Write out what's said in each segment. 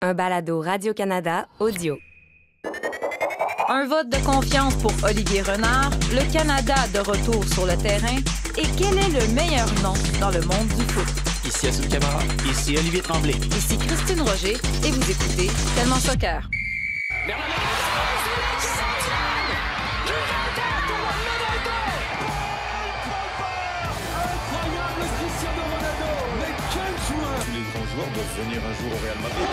un balado Radio-Canada audio. Un vote de confiance pour Olivier Renard, le Canada de retour sur le terrain et quel est le meilleur nom dans le monde du foot? Ici Assoud Camara. Ici Olivier Tremblay. Ici Christine Roger et vous écoutez Tellement Soccer. Joueurs doivent venir un jour au Real Madrid.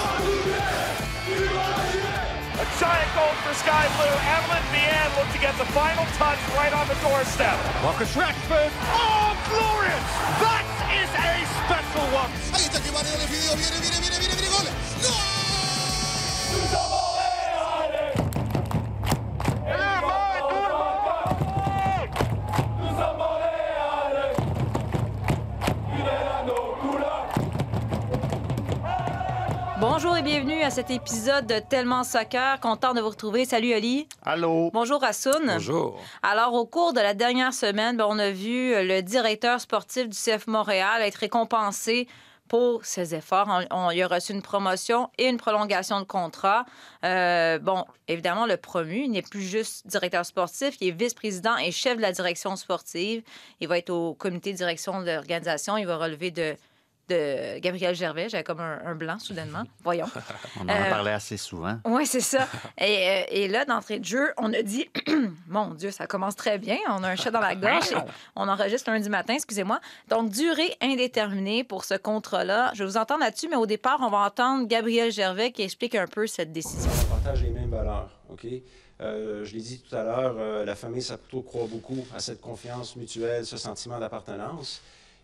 A giant goal for Sky Blue. Evelyn Vian looked to get the final touch right on the doorstep. Marcus Rashford. Oh, glorious! That is a special one. Ahí está que Varela le pidió, viene, viene, viene, viene, viene, gol. Bonjour et bienvenue à cet épisode de Tellement Soccer. Content de vous retrouver. Salut Oli. Allô. Bonjour Assoun. Bonjour. Alors, au cours de la dernière semaine, ben, on a vu le directeur sportif du CF Montréal être récompensé pour ses efforts. On, on- il a reçu une promotion et une prolongation de contrat. Euh, bon, évidemment, le promu il n'est plus juste directeur sportif, il est vice-président et chef de la direction sportive. Il va être au comité de direction de l'organisation. Il va relever de, de Gabriel Gervais. J'avais comme un, un blanc soudainement. Voyons. On en a Euh, parlé assez souvent. Oui, c'est ça. Et, euh, et là, d'entrée de jeu, on a dit, mon Dieu, ça commence très bien. On a un chat dans la gorge. et on enregistre lundi matin, excusez-moi. Donc, durée indéterminée pour ce contrat-là. Je vais vous entendre là-dessus, mais au départ, on va entendre Gabriel Gervais qui explique un peu cette décision. On partage les mêmes valeurs. OK? Euh, je l'ai dit tout à l'heure, euh, la famille Saputo croit beaucoup à cette confiance mutuelle, ce sentiment d'appartenance.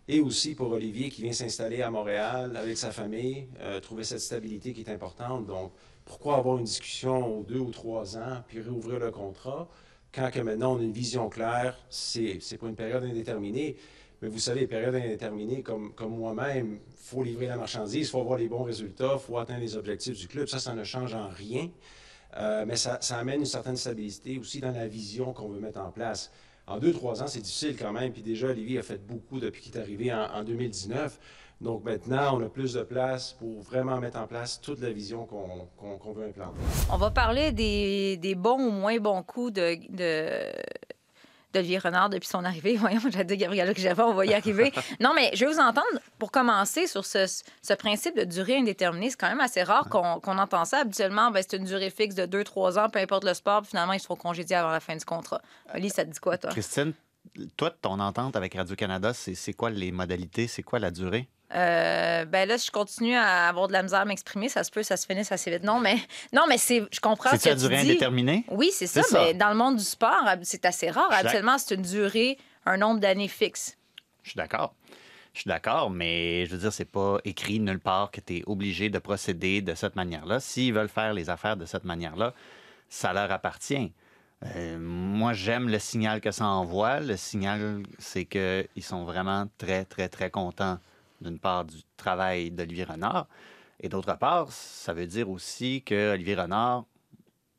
Et aussi pour Olivier qui vient s'installer à Montréal avec sa famille, euh, trouver cette stabilité qui est importante. Donc, pourquoi avoir une discussion aux deux ou trois ans, puis réouvrir le contrat, quand que maintenant on a une vision claire, c'est pour une période indéterminée. Mais vous savez, période indéterminée, comme, comme moi-même, il faut livrer la marchandise, il faut avoir les bons résultats, il faut atteindre les objectifs du club. Ça, ça ne change en rien. Euh, mais ça amène une certaine stabilité aussi dans la vision qu'on veut mettre en place. En deux, trois ans, c'est difficile quand même. Puis déjà, Olivier a fait beaucoup depuis qu'il est arrivé en, en 2019. Donc maintenant, on a plus de place pour vraiment mettre en place toute la vision qu'on veut implanter. On va parler des, bons ou moins bons coups de... d'Olivier Renard depuis son arrivée. Voyons, j'ai dit Gabriel Gervais, on va y arriver. non, mais je vais vous entendre pour commencer sur ce, ce principe de durée indéterminée. C'est quand même assez rare qu'on qu'on entend ça. Habituellement, ben, c'est une durée fixe de 2-3 ans, peu importe le sport, puis finalement, ils se font congédier avant la fin du contrat. Oli, ça te dit quoi, toi? Christine, toi, ton entente avec Radio-Canada, c'est quoi les modalités? C'est quoi la durée? Euh, ben là, si je continue à avoir de la misère à m'exprimer, ça se peut, ça se finisse assez vite. Non, mais, non, mais c'est, je comprends ce C'est-tu que à durée indéterminée? Oui, c'est ça, C'est ça. mais dans le monde du sport, c'est assez rare. Habituellement, c'est une durée, un nombre d'années fixe. Je suis d'accord. Je suis d'accord, mais je veux dire, c'est pas écrit nulle part que tu es obligé de procéder de cette manière-là. S'ils veulent faire les affaires de cette manière-là, ça leur appartient. Euh, moi, j'aime le signal que ça envoie. Le signal, c'est qu'ils sont vraiment très, très, très contents, d'une part, du travail d'Olivier Renard. Et d'autre part, ça veut dire aussi que Olivier Renard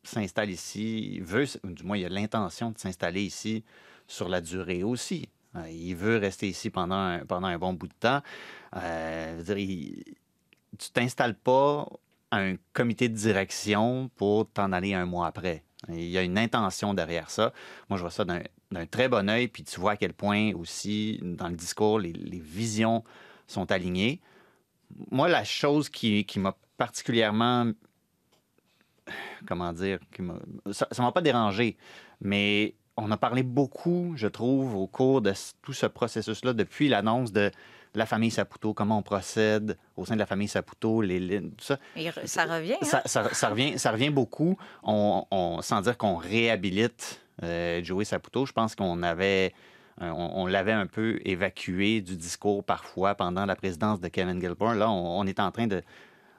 s'installe ici, veut, du moins, il a l'intention de s'installer ici sur la durée aussi. Euh, Il veut rester ici pendant un, pendant un bon bout de temps. Euh, dire, tu t'installes pas à un comité de direction pour t'en aller un mois après. Il y a une intention derrière ça. Moi, je vois ça d'un très bon œil, puis tu vois à quel point aussi, dans le discours, les visions sont alignées. Moi, la chose qui, qui m'a particulièrement comment dire, qui ça ne m'a pas dérangé, mais on a parlé beaucoup, je trouve, au cours de tout ce processus-là, depuis l'annonce de la famille Saputo, comment on procède au sein de la famille Saputo, les lignes, tout ça. Et ça revient. hein? Ça, ça- ça revient, ça revient beaucoup, on, on- sans dire qu'on réhabilite euh, Joey Saputo. Je pense qu'on avait, on, on l'avait un peu évacué du discours parfois pendant la présidence de Kevin Gilmore. Là, on, est en train de,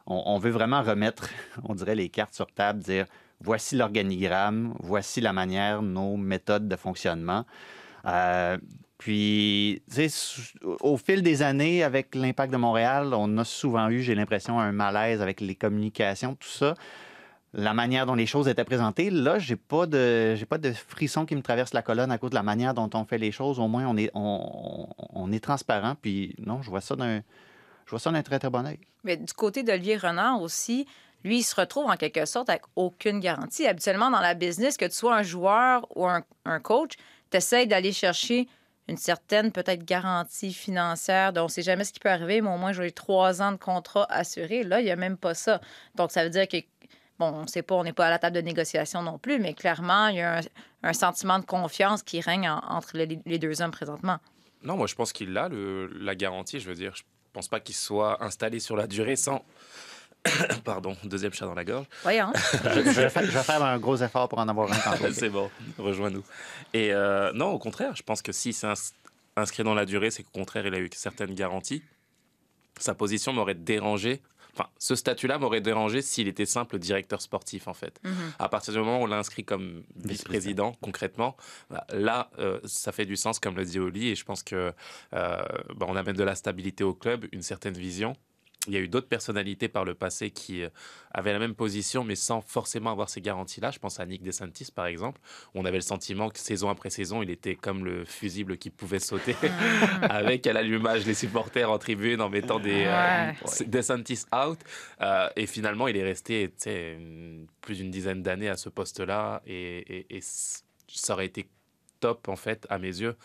on, veut vraiment remettre, on dirait, les cartes sur table, dire voici l'organigramme, voici la manière, nos méthodes de fonctionnement. Euh, puis, au fil des années, avec l'impact de Montréal, on a souvent eu, j'ai l'impression, un malaise avec les communications, tout ça. La manière dont les choses étaient présentées, là, j'ai pas de, pas de frisson qui me traverse la colonne à cause de la manière dont on fait les choses. Au moins, on est, on, on est transparent. Puis, non, je vois ça d'un, je vois ça d'un très très bon œil. Mais du côté d'Olivier Renard aussi, lui, il se retrouve en quelque sorte avec aucune garantie. Habituellement, dans la business, que tu sois un joueur ou un, un coach, tu essaies d'aller chercher une certaine peut-être garantie financière. Donc, on ne sait jamais ce qui peut arriver, mais au moins, j'ai trois ans de contrat assuré. Là, il n'y a même pas ça. Donc, ça veut dire que, bon, on ne sait pas, on n'est pas à la table de négociation non plus, mais clairement, il y a un, un sentiment de confiance qui règne en- entre les, les deux hommes présentement. Non, moi je pense qu'il a le, la garantie. Je veux dire, je pense pas qu'il soit installé sur la durée sans. Pardon, deuxième chat dans la gorge. Voyons. je, je vais faire, je vais faire un gros effort pour en avoir un c'est bon, rejoins-nous. Et euh, non, au contraire, je pense que si c'est ins- inscrit dans la durée, c'est qu'au contraire, il a eu certaines garanties. Sa position m'aurait dérangé. Enfin, ce statut-là m'aurait dérangé s'il était simple directeur sportif, en fait. Mhm. À partir du moment où on l'a inscrit comme vice-président, concrètement, bah, là, euh, ça fait du sens, comme le dit Oli, et je pense que euh, bah, on amène de la stabilité au club, une certaine vision. Il y a eu d'autres personnalités par le passé qui euh, avaient la même position, mais sans forcément avoir ces garanties-là. Je pense à Nick DeSantis, par exemple, on avait le sentiment que saison après saison, il était comme le fusible qui pouvait sauter, avec à l'allumage les supporters en tribune en mettant des euh. DeSantis out. Euh, et finalement, il est resté plus d'une dizaine d'années à ce poste-là, et, et- et c- ça aurait été top, en fait, à mes yeux,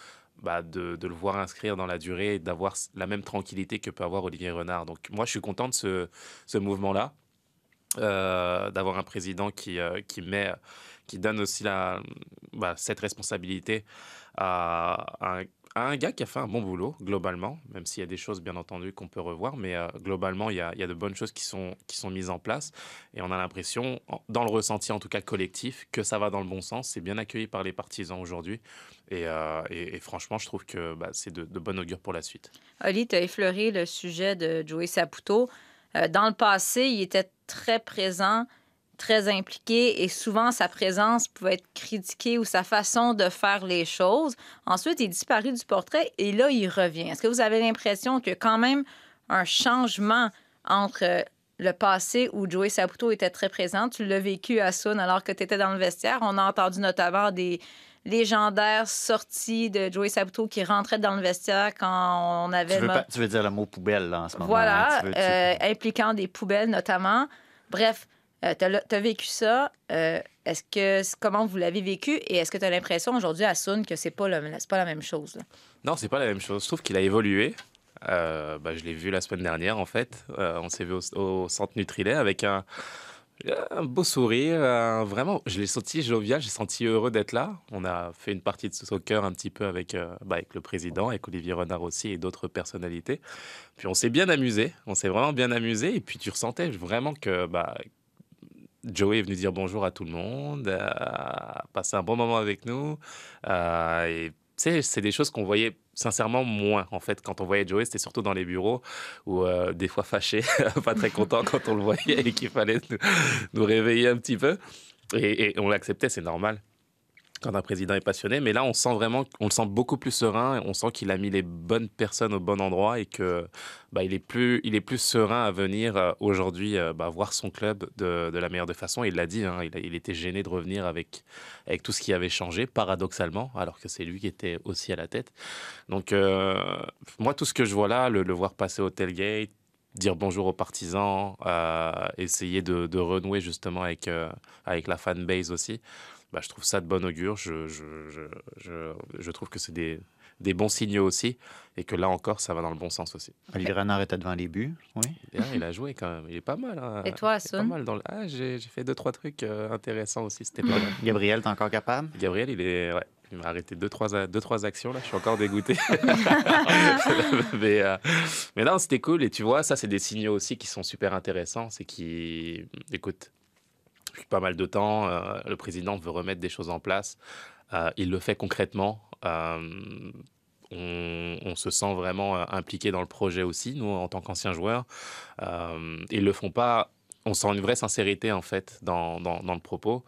bah, de, le voir inscrire dans la durée et d'avoir la même tranquillité que peut avoir Olivier Renard. Donc moi, je suis content de ce, mouvement-là, euh, d'avoir un président qui, euh, qui, met, qui donne aussi bah, cette responsabilité à, un, gars qui a fait un bon boulot, globalement, même s'il y a des choses, bien entendu, qu'on peut revoir, mais euh, globalement, il y, a, de bonnes choses qui sont, qui sont mises en place. Et on a l'impression, dans le ressenti en tout cas collectif, que ça va dans le bon sens. C'est bien accueilli par les partisans aujourd'hui. Et, euh, et- franchement, je trouve que bah, c'est de, de bon augure pour la suite. Oli, tu as effleuré le sujet de Joey Saputo. Euh, dans le passé, il était très présent, très impliqué et souvent sa présence pouvait être critiquée ou sa façon de faire les choses. Ensuite, il est disparu du portrait et là, il revient. Est-ce que vous avez l'impression qu'il y a quand même un changement entre euh, le passé où Joey Saputo était très présent? Tu l'as vécu à Sun alors que tu étais dans le vestiaire. On a entendu notamment des légendaires sorties de Joey Saputo qui rentrait dans le vestiaire quand on avait... Tu veux, mo- pas- tu veux dire le mot poubelle là, en ce moment. voilà, hein? Tu veux- tu- euh, impliquant des poubelles notamment. Bref, tu as, vécu ça. Euh, est-ce que comment vous l'avez vécu et est-ce que tu as l'impression aujourd'hui à Sun que c'est pas le- pas la même chose là? Non, c'est pas la même chose. Je trouve qu'il a évolué. Euh, bah, je l'ai vu la semaine dernière, en fait. Euh, on s'est vu au, au centre Nutrilait avec un, un beau sourire. vraiment, je l'ai senti jovial, j'ai senti heureux d'être là. On a fait une partie de soccer un petit peu avec, euh, bah, avec le président, avec Olivier Renard aussi et d'autres personnalités. Puis on s'est bien amusé. On s'est vraiment bien amusé. Et puis tu ressentais vraiment que bah, Joey est venu dire bonjour à tout le monde, euh, a passé un bon moment avec nous. Euh, et sais, c'est des choses qu'on voyait sincèrement moins. En fait, quand on voyait Joey, c'était surtout dans les bureaux ou euh, des fois fâché, pas très content quand on le voyait et qu'il fallait nous, réveiller un petit peu. Et on l'acceptait, c'est normal quand un président est passionné. Mais là, on sent vraiment, on le sent beaucoup plus serein. On sent qu'il a mis les bonnes personnes au bon endroit et que bah, il est plus, il est plus serein à venir euh, aujourd'hui euh, bah, voir son club de, la meilleure des façons. Il l'a dit, hein, il, était gêné de revenir avec, avec tout ce qui avait changé, paradoxalement, alors que c'est lui qui était aussi à la tête. Donc, euh, moi, tout ce que je vois là, le, voir passer au tailgate, dire bonjour aux partisans, essayer de, renouer justement avec, avec la fanbase aussi, bah, je trouve ça de bon augure. Je, je, je, je, je trouve que c'est des, des bons signaux aussi et que là encore, ça va dans le bon sens aussi. Olivier Renard était devant les buts. Oui. Et là, il a joué quand même. Il est pas mal. hein. Et toi, est dans le... ah, j'ai, j'ai fait deux, trois trucs euh, intéressants aussi. C'était pas mal. Gabriel, t'es encore capable? Gabriel, il est. Ouais. Il m'a arrêté deux trois, deux, trois actions, là. Je suis encore dégoûté. mais, euh, mais non, c'était cool. Et tu vois, ça, c'est des signaux aussi qui sont super intéressants. C'est qui. Écoute, pas mal de temps, euh, le président veut remettre des choses en place. Euh, il le fait concrètement. Euh, on, se sent vraiment impliqué dans le projet aussi, nous, en tant qu'anciens joueurs. Ils le font pas. On sent une vraie sincérité, en fait, dans, dans, le propos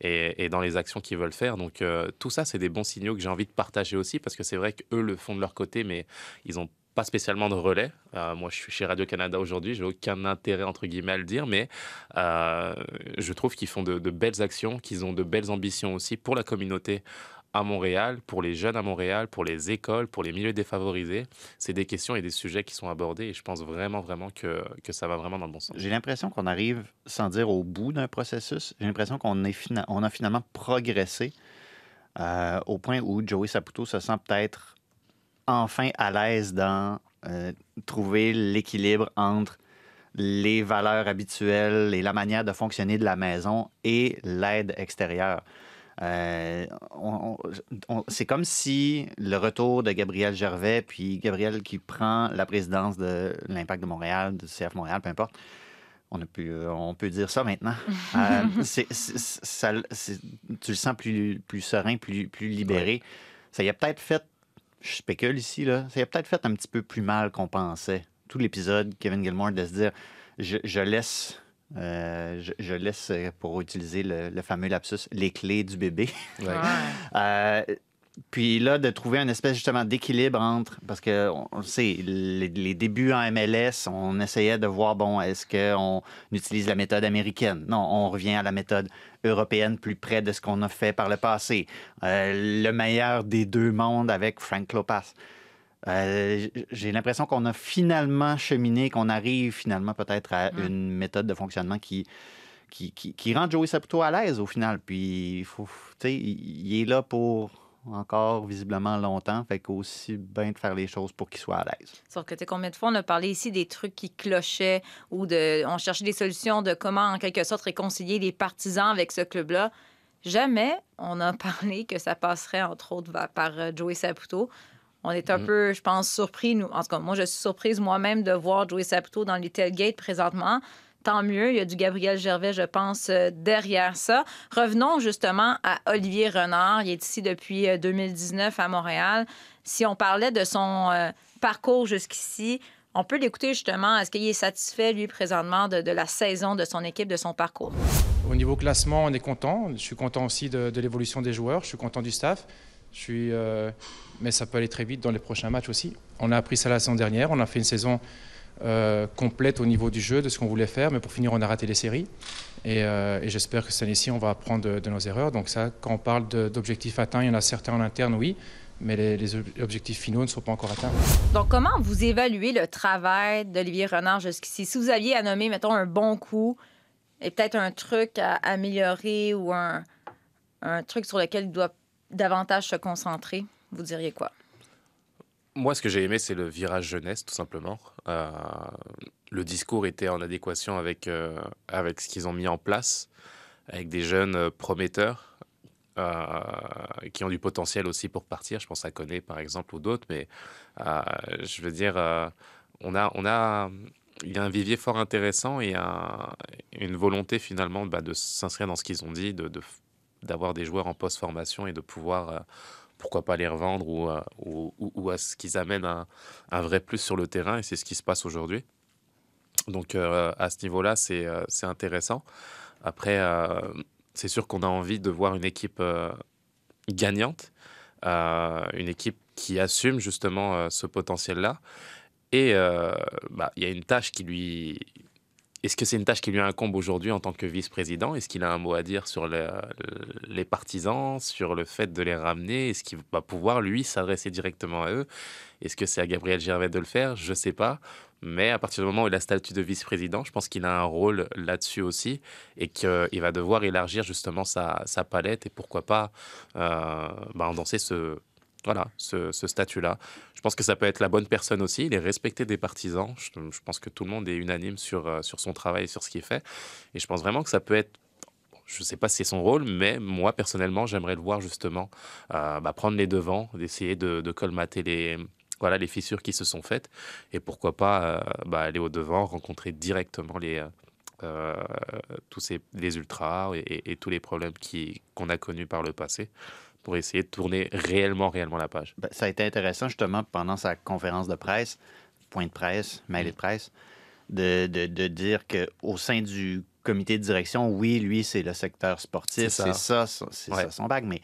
et, et dans les actions qu'ils veulent faire. Donc, tout ça, c'est des bons signaux que j'ai envie de partager aussi, parce que c'est vrai qu'eux le font de leur côté, mais ils n'ont pas spécialement de relais. Euh, moi, je suis chez Radio-Canada aujourd'hui, j'ai aucun intérêt, entre guillemets, à le dire, mais euh, je trouve qu'ils font de, belles actions, qu'ils ont de belles ambitions aussi pour la communauté à Montréal, pour les jeunes à Montréal, pour les écoles, pour les milieux défavorisés. C'est des questions et des sujets qui sont abordés et je pense vraiment, vraiment que, que ça va vraiment dans le bon sens. J'ai l'impression qu'on arrive, sans dire au bout d'un processus, j'ai l'impression qu'on a finalement progressé euh, au point où Joey Saputo se sent peut-être enfin à l'aise dans euh, trouver l'équilibre entre les valeurs habituelles et la manière de fonctionner de la maison et l'aide extérieure. Euh, c'est comme si le retour de Gabriel Gervais, puis Gabriel qui prend la présidence de l'Impact de Montréal, de CF Montréal, peu importe, on, a pu, on peut dire ça maintenant. Euh, ça- tu le sens plus, plus serein, plus, plus libéré. Ça y a peut-être fait, je spécule ici, là, ça a peut-être fait un petit peu plus mal qu'on pensait. Tout l'épisode, Kevin Gilmore, de se dire je, je laisse. euh, je, je laisse, euh, pour utiliser le, le fameux lapsus, les clés du bébé. Ouais. Euh, puis là, de trouver un espèce justement d'équilibre entre, parce que on sait, les, les débuts en MLS, on essayait de voir, bon, est-ce qu'on utilise la méthode américaine? Non, on revient à la méthode européenne plus près de ce qu'on a fait par le passé. Euh, le meilleur des deux mondes avec Frank Lopas. Euh, J'ai l'impression qu'on a finalement cheminé, qu'on arrive finalement peut-être à une méthode de fonctionnement qui, qui, qui, qui rend Joey Saputo à l'aise au final. Puis, il faut, tu sais, il il est là pour encore visiblement longtemps, fait qu'aussi bien de faire les choses pour qu'il soit à l'aise. Sauf que, tu combien de fois on a parlé ici des trucs qui clochaient ou de, on cherchait des solutions de comment, en quelque sorte, réconcilier les partisans avec ce club-là. Jamais on a parlé que ça passerait, entre autres, par euh, Joey Saputo. On est un peu, je pense, surpris. Nous. En tout cas, moi, je suis surprise moi-même de voir Joey Saputo dans les tailgates présentement. Tant mieux, il y a du Gabriel Gervais, je pense, euh, derrière ça. Revenons justement à Olivier Renard. Il est ici depuis euh, 2019 à Montréal. Si on parlait de son euh, parcours jusqu'ici, on peut l'écouter justement. Est-ce qu'il est satisfait, lui, présentement, de, la saison de son équipe, de son parcours? Au niveau classement, on est content. Je suis content aussi de, l'évolution des joueurs. Je suis content du staff. Euh, mais ça peut aller très vite dans les prochains matchs aussi. On a appris ça la saison dernière. On a fait une saison euh, complète au niveau du jeu, de ce qu'on voulait faire. Mais pour finir, on a raté les séries. Et, euh, j'espère que cette année-ci, on va apprendre de, nos erreurs. Donc ça, quand on parle d'objectifs atteints, il y en a certains en interne, oui. Mais les, les ob- objectifs finaux ne sont pas encore atteints. Donc, comment vous évaluez le travail d'Olivier Renard jusqu'ici? Si vous aviez à nommer, mettons, un bon coup et peut-être un truc à améliorer ou un truc sur lequel il doit davantage se concentrer, vous diriez quoi? Moi, ce que j'ai aimé, c'est le virage jeunesse, tout simplement. Euh, le discours était en adéquation avec, euh, avec ce qu'ils ont mis en place, avec des jeunes euh, prometteurs qui ont du potentiel aussi pour partir. Je pense à Koné, par exemple, ou d'autres. Mais je veux dire, on a, on a, il y a un vivier fort intéressant et un- une volonté, finalement, bah, de s'inscrire dans ce qu'ils ont dit, d'avoir des joueurs en post-formation et de pouvoir... euh, pourquoi pas les revendre ou, euh, ou- ou à ce qu'ils amènent un, vrai plus sur le terrain et c'est ce qui se passe aujourd'hui. Donc euh, à ce niveau-là, c'est euh, intéressant. Après, euh, c'est sûr qu'on a envie de voir une équipe euh, gagnante, euh, une équipe qui assume justement euh, ce potentiel-là. Et euh, bah, il y a une tâche qui lui... Est-ce que c'est une tâche qui lui incombe aujourd'hui en tant que vice-président? Est-ce qu'il a un mot à dire sur le- les partisans, sur le fait de les ramener? Est-ce qu'il va pouvoir, lui, s'adresser directement à eux? Est-ce que c'est à Gabriel Gervais de le faire? Je ne sais pas. Mais à partir du moment où il a statut de vice-président, je pense qu'il a un rôle là-dessus aussi et qu'il va devoir élargir justement sa, palette et pourquoi pas euh, bah, ce, voilà, ce, statut-là. Je pense que ça peut être la bonne personne aussi. Il est respecté des partisans. Je, pense que tout le monde est unanime sur, euh, sur son travail et sur ce qu'il fait. Et je pense vraiment que ça peut être je ne sais pas si c'est son rôle, mais moi, personnellement, j'aimerais le voir justement euh, bah, prendre les devants, d'essayer de, colmater les, voilà, les fissures qui se sont faites. Et pourquoi pas euh, bah, aller au-devant, rencontrer directement les, tous les ultras et, tous les problèmes qu'on a connus par le passé pour essayer de tourner réellement, réellement la page. Ben, ça a été intéressant justement pendant sa conférence de presse, point de presse, mail de presse, de, de, de dire qu'au sein du comité de direction, oui, lui, c'est le secteur sportif, C'est ça. c'est Ouais. ça son bac, mais,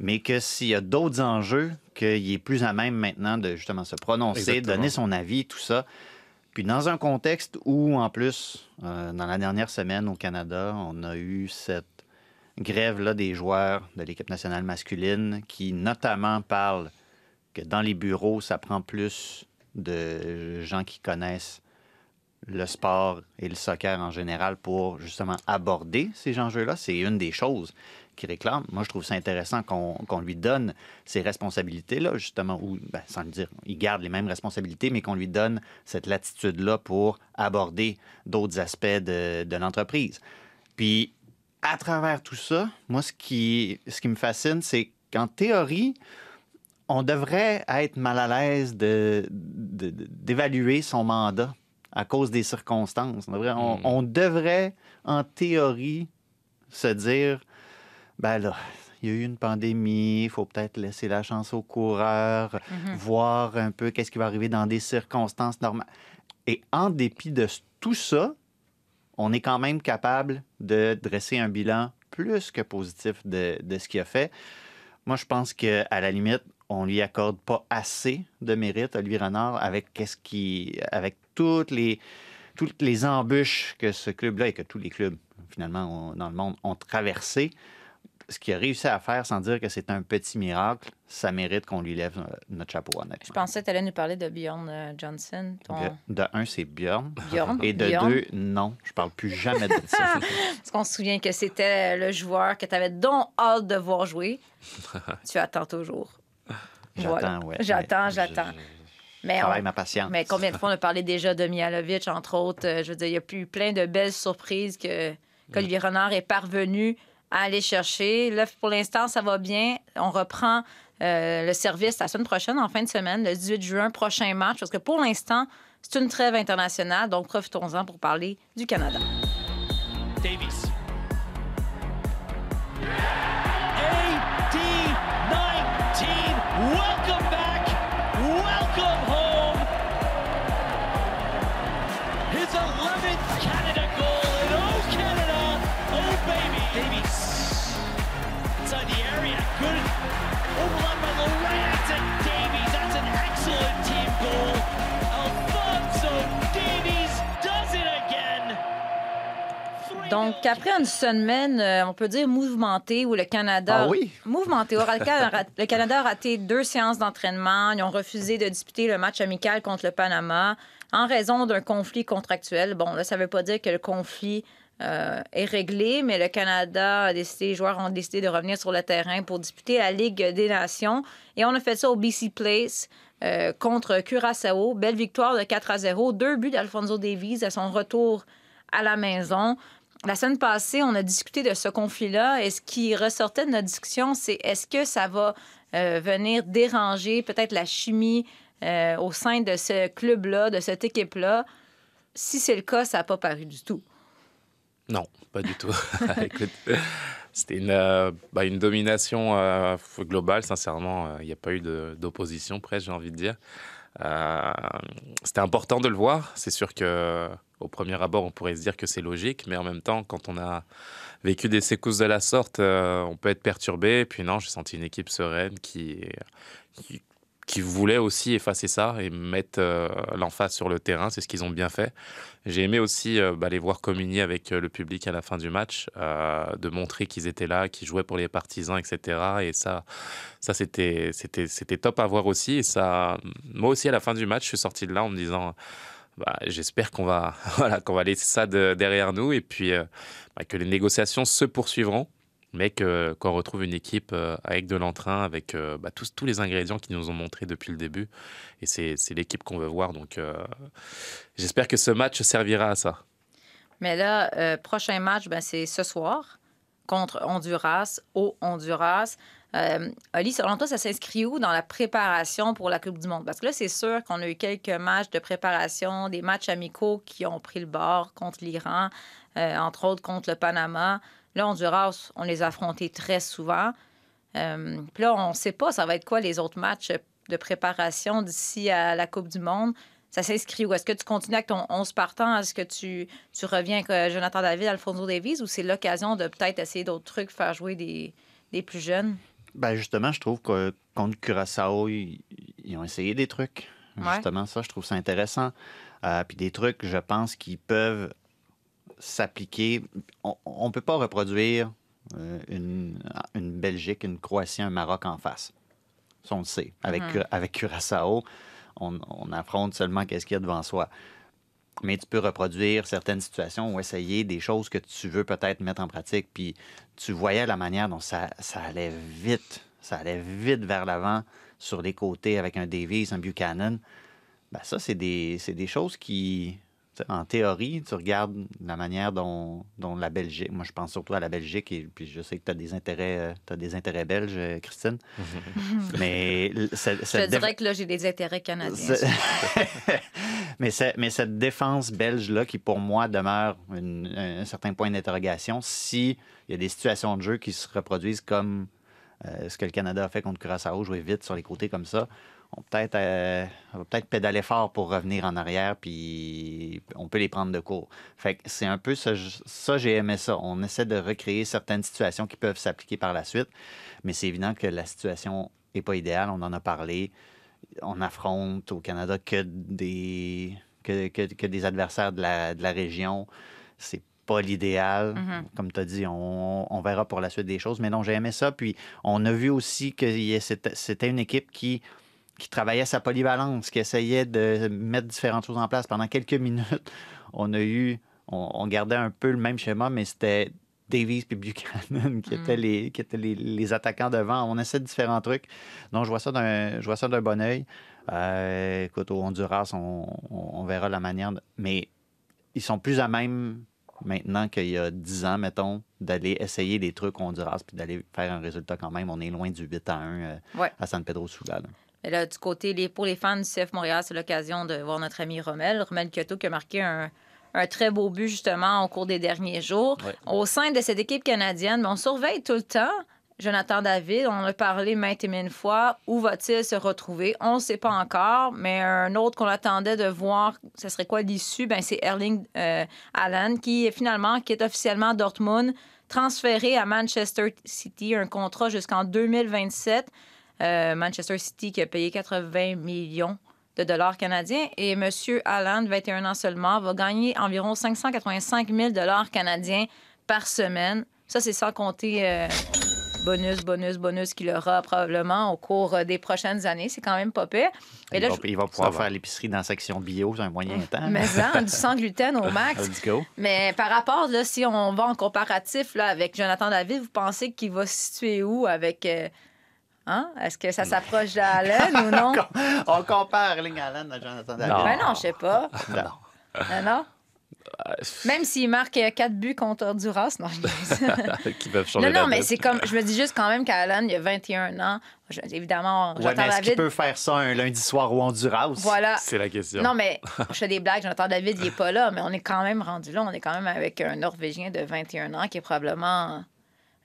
mais que s'il y a d'autres enjeux, qu'il est plus à même maintenant de justement se prononcer, Exactement. donner son avis, tout ça. Puis dans un contexte où, en plus, euh, dans la dernière semaine au Canada, on a eu cette grève là, des joueurs de l'équipe nationale masculine qui notamment parlent que dans les bureaux, ça prend plus de gens qui connaissent le sport et le soccer en général pour justement aborder ces enjeux-là. C'est une des choses qui réclame. Moi, je trouve ça intéressant qu'on lui donne ces responsabilités-là, justement, ou, ben, sans le dire, il garde les mêmes responsabilités, mais qu'on lui donne cette latitude-là pour aborder d'autres aspects de, de l'entreprise. Puis, à travers tout ça, moi, ce qui, ce qui me fascine, c'est qu'en théorie, on devrait être mal à l'aise de- de- de- d'évaluer son mandat à cause des circonstances. On devrait, on- on devrait, en théorie, se dire, ben là, il y a eu une pandémie, il faut peut-être laisser la chance aux coureurs, Mhm. voir un peu qu'est-ce qui va arriver dans des circonstances normales. Et en dépit de tout ça, on est quand même capable de dresser un bilan plus que positif de, ce qu'il a fait. Moi, je pense qu'à la limite, on lui accorde pas assez de mérite, Olivier Renard, avec, avec toutes, les, embûches que ce club-là et que tous les clubs, finalement, dans le monde ont traversé. Ce qu'il a réussi à faire sans dire que c'est un petit miracle, ça mérite qu'on lui lève euh, notre chapeau, honnêtement. Je pensais que tu allais nous parler de Bjorn euh, Johnson. ton- De, de un, c'est Bjorn. Bjorn, Et de Bjorn? deux, non, je parle plus jamais de ça. Parce qu'on se souvient que c'était le joueur que tu avais donc hâte de voir jouer. tu attends toujours. J'attends, ouais. J'attends, j'attends. Mais, on- ma patience. mais combien de fois on a parlé déjà de Mihalovic, entre autres? Euh, Je veux dire, il y a eu plein de belles surprises que qu'Olivier Renard est parvenu à aller chercher. Là, pour l'instant, ça va bien. On reprend euh, le service la semaine prochaine, en fin de semaine, le 18 juin, prochain match, parce que pour l'instant, c'est une trêve internationale, donc profitons-en pour parler du Canada. Davies. Donc, après une semaine, euh, on peut dire mouvementée, où le Canada... Ah oui? Mouvementée. Le Canada a raté deux séances d'entraînement. Ils ont refusé de disputer le match amical contre le Panama en raison d'un conflit contractuel. Bon, là, ça ne veut pas dire que le conflit euh, est réglé, mais le Canada a décidé, les joueurs ont décidé de revenir sur le terrain pour disputer la Ligue des Nations. Et on a fait ça au BC Place euh, contre Curaçao. Belle victoire de 4 à 0. Deux buts d'Alfonso Davies à son retour à la maison. La semaine passée, on a discuté de ce conflit-là et ce qui ressortait de notre discussion, c'est est-ce que ça va euh, venir déranger peut-être la chimie euh, au sein de ce club-là, de cette équipe-là? Si c'est le cas, ça n'a pas paru du tout. Non, pas du tout. Écoute, c'était une, euh, bah, domination globale, sincèrement. Il n'y a pas eu d'opposition, presque, j'ai envie de dire. C'était important de le voir. C'est sûr que au premier abord, on pourrait se dire que c'est logique, mais en même temps, quand on a vécu des secousses de la sorte, euh, on peut être perturbé. Et puis non, j'ai senti une équipe sereine qui, qui, voulait aussi effacer ça et mettre euh, l'emphase sur le terrain. C'est ce qu'ils ont bien fait. J'ai aimé aussi euh, bah, les voir communier avec euh, le public à la fin du match, euh, de montrer qu'ils étaient là, qu'ils jouaient pour les partisans, etc. Et ça, ça c'était top à voir aussi. Et ça, moi aussi, à la fin du match, je suis sorti de là en me disant. Bah, j'espère qu'on va, voilà, qu'on va laisser ça de- derrière nous et puis euh, bah, que les négociations se poursuivront, mais que- qu'on retrouve une équipe euh, avec de l'entrain, avec euh, bah, tous, tous les ingrédients qu'ils nous ont montrés depuis le début. Et c'est l'équipe qu'on veut voir. Donc j'espère que ce match servira à ça. Mais là, prochain match, ben, c'est ce soir contre Honduras, au Honduras. Euh, selon toi, ça s'inscrit où dans la préparation pour la Coupe du Monde? Parce que là, c'est sûr qu'on a eu quelques matchs de préparation, des matchs amicaux qui ont pris le bord contre l'Iran, euh, entre autres contre le Panama. Là, Honduras, on les a affrontés très souvent. Euh, Puis là, on ne sait pas, ça va être quoi les autres matchs de préparation d'ici à la Coupe du Monde? Ça s'inscrit où? Est-ce que tu continues avec ton 11 partant? Est-ce que tu, reviens avec euh, Jonathan David, Alfonso Davies ou c'est l'occasion de peut-être essayer d'autres trucs, faire jouer des plus jeunes? Ben justement, je trouve que contre Curaçao, ils, ils ont essayé des trucs. Ouais. Justement, ça, je trouve ça intéressant. Euh, puis des trucs, je pense, qui peuvent s'appliquer. On ne peut pas reproduire euh, une, une Belgique, une Croatie, un Maroc en face. Ça, on le sait. Avec, Mhm. Cura- avec Curaçao, on, on affronte seulement qu'est-ce qu'il y a devant soi. Mais tu peux reproduire certaines situations ou essayer des choses que tu veux peut-être mettre en pratique. Puis tu voyais la manière dont ça, allait vite. Ça allait vite vers l'avant sur les côtés avec un Davies, un Buchanan. Ben ça, c'est des, des choses qui, en théorie, tu regardes la manière dont, dont la Belgique, moi je pense surtout à la Belgique, et puis je sais que tu as des intérêts, euh, t'as des intérêts belges, euh, Christine. Mais Je te dirais que là, j'ai des intérêts canadiens. mais, cette défense belge-là, qui pour moi demeure une- un certain point d'interrogation, s'il y a des situations de jeu qui se reproduisent comme euh, ce que le Canada a fait contre Curaçao, jouer vite sur les côtés comme ça, on, peut être, euh, on va peut-être pédaler fort pour revenir en arrière, puis on peut les prendre de court. Fait que c'est un peu ça, ça j'ai aimé ça. On essaie de recréer certaines situations qui peuvent s'appliquer par la suite, mais c'est évident que la situation n'est pas idéale, on en a parlé on affronte au Canada que des, que, que- que des adversaires de la, de la région. C'est pas l'idéal. Mhm. Comme tu as dit, on, on verra pour la suite des choses. Mais non, j'ai aimé ça. Puis on a vu aussi que c'était une équipe qui, qui travaillait sa polyvalence, qui essayait de mettre différentes choses en place. Pendant quelques minutes, on a eu, on, on gardait un peu le même schéma, mais c'était Davies puis Buchanan qui étaient, les, qui étaient les, les attaquants devant. On essaie différents trucs. Donc, je vois ça d'un, je vois ça d'un bon oeil. Euh, écoute, au Honduras, on, verra la manière. de- Mais ils sont plus à même maintenant qu'il y a 10 ans, mettons, d'aller essayer des trucs au Honduras puis d'aller faire un résultat quand même. On est loin du 8 à 1 euh, Ouais. à San Pedro Sula. là. Là, du côté, les, pour les fans du CF Montréal, c'est l'occasion de voir notre ami Rommel, Rommel Kyoto, qui a marqué un, un très beau but, justement, au cours des derniers jours. Ouais. Au sein de cette équipe canadienne, on surveille tout le temps Jonathan David. On en a parlé maintes et maintes fois. Où va-t-il se retrouver? On ne sait pas encore, mais un autre qu'on attendait de voir, ce serait quoi l'issue? Ben, c'est Erling euh, Allen, qui finalement quitte officiellement à Dortmund, transféré à Manchester City, un contrat jusqu'en 2027. Euh, Manchester City qui a payé 80 millions de dollars canadiens. Et M. Allen, 21 ans seulement, va gagner environ 585 000 dollars canadiens par semaine. Ça, c'est sans compter euh, bonus, bonus, bonus qu'il aura probablement au cours euh, des prochaines années. C'est quand même pas pire. Et Il, là, va, je- il va pouvoir va. faire l'épicerie dans la section bio sur un moyen temps. mais hein, du sans gluten au max. Let's go. Mais par rapport, là, si on va en comparatif là, avec Jonathan David, vous pensez qu'il va se situer où avec. euh, hein? Est-ce que ça s'approche d'Allen ou non? On compare Erling Allen à Jonathan David. Non. Ben non, je sais pas. Non. Ah non? Même s'il marque euh, quatre buts contre Honduras, non, je qui peuvent changer Non, non, mais c'est comme. Je me dis juste quand même qu'Alan, il a 21 ans. Je- évidemment, Ouais, Jonathan mais est-ce qu'il David. peut faire ça un lundi soir au Honduras? Voilà. C'est la question. Non, mais je fais des blagues. Jonathan David, il n'est pas là, mais on est quand même rendu là. On est quand même avec un Norvégien de 21 ans qui est probablement.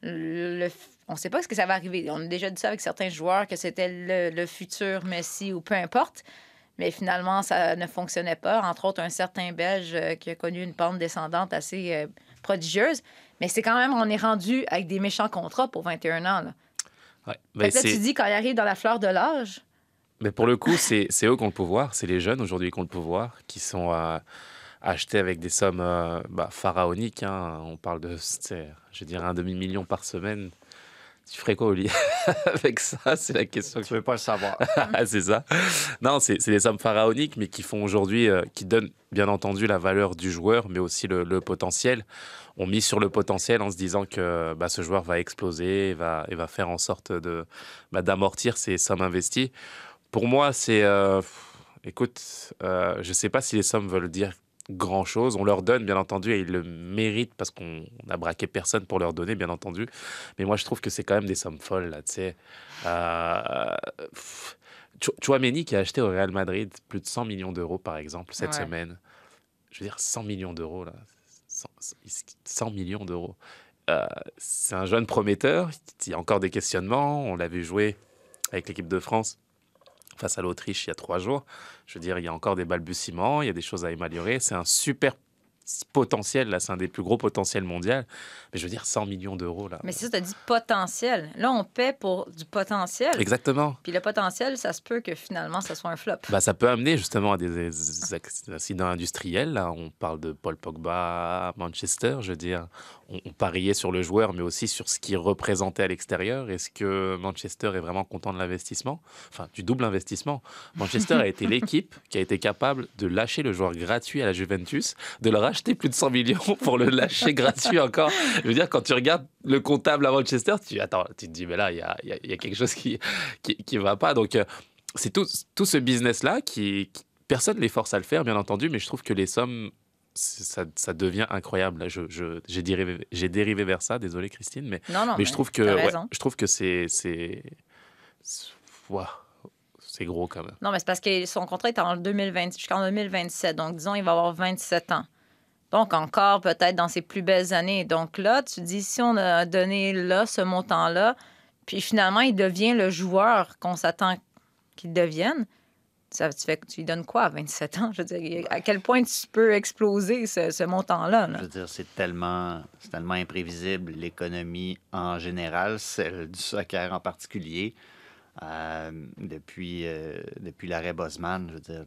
Le, le- on ne sait pas ce que ça va arriver. On a déjà dit ça avec certains joueurs que c'était le, le futur Messi ou peu importe. Mais finalement, ça ne fonctionnait pas. Entre autres, un certain Belge euh, qui a connu une pente descendante assez euh, prodigieuse. Mais c'est quand même, on est rendu avec des méchants contrats pour 21 ans. Là. Ouais. Que là, tu dis, quand il arrive dans la fleur de l'âge, mais pour le coup, c'est c'est eux qui ont le pouvoir. C'est les jeunes aujourd'hui qui ont le pouvoir, qui sont euh, achetés avec des sommes euh, bah, pharaoniques. hein. On parle de, je dirais, un demi-million par semaine. Tu ferais quoi, Oli Avec ça, c'est la question. Tu veux pas le savoir. c'est ça. Non, c'est des sommes pharaoniques, mais qui font aujourd'hui, euh, qui donnent bien entendu la valeur du joueur, mais aussi le, le potentiel. On mise sur le potentiel en se disant que bah, ce joueur va exploser et va, et va faire en sorte de bah, d'amortir ces sommes investies. Pour moi, c'est. euh, écoute, euh, je ne sais pas si les sommes veulent dire grand chose. On leur donne, bien entendu, et ils le méritent parce qu'on n'a braqué personne pour leur donner, bien entendu. Mais moi, je trouve que c'est quand même des sommes folles, là, tu sais. Euh, Chouameni qui a acheté au Real Madrid plus de 100 millions d'euros, par exemple, cette Ouais. semaine. Je veux dire, 100 millions d'euros, là. 100, 100 millions d'euros. Euh, c'est un jeune prometteur. Il y a encore des questionnements. On l'a vu jouer avec l'équipe de France face à l'Autriche il y a trois jours. Je veux dire, il y a encore des balbutiements, il y a des choses à améliorer. C'est un super potentiel, là, c'est un des plus gros potentiels mondiaux. Mais je veux dire, 100 millions d'euros, là. mais c'est ça, tu as dit potentiel. Là, on paie pour du potentiel. Exactement. Puis le potentiel, ça se peut que finalement, ça soit un flop. Bah, ça peut amener justement à des, des accidents industriels. Là, on parle de Paul Pogba à Manchester. Je veux dire, on, on pariait sur le joueur, mais aussi sur ce qu'il représentait à l'extérieur. Est-ce que Manchester est vraiment content de l'investissement? Enfin, du double investissement. Manchester a été l'équipe qui a été capable de lâcher le joueur gratuit à la Juventus, de le racheter plus de 100 millions pour le lâcher gratuit encore. Je veux dire, quand tu regardes le comptable à Manchester, tu, attends, tu te dis, mais là, il y a, il y a- il y a quelque chose qui qui, qui va pas. Donc, euh, c'est tout, tout ce business-là qui, qui- Personne ne les force à le faire, bien entendu, mais je trouve que les sommes, ça, ça devient incroyable. Là, je, j'ai, dérivé, j'ai dérivé vers ça, désolé Christine, mais, Non, non, mais mais je trouve que, ouais, je trouve que c'est, c'est, c'est gros quand même. Non, mais c'est parce que son contrat est en 2020, jusqu'en 2027. Donc, disons, il va avoir 27 ans. Donc, encore peut-être dans ses plus belles années. Donc là, tu dis, si on a donné là ce montant-là, puis finalement, il devient le joueur qu'on s'attend qu'il devienne, ça, tu, fais, tu lui donnes quoi à 27 ans? Je veux dire, à quel point tu peux exploser ce, montant-là? là? Je veux dire, c'est tellement, imprévisible, l'économie en général, celle du soccer en particulier. Euh, depuis depuis, depuis l'arrêt Bosman, je veux dire,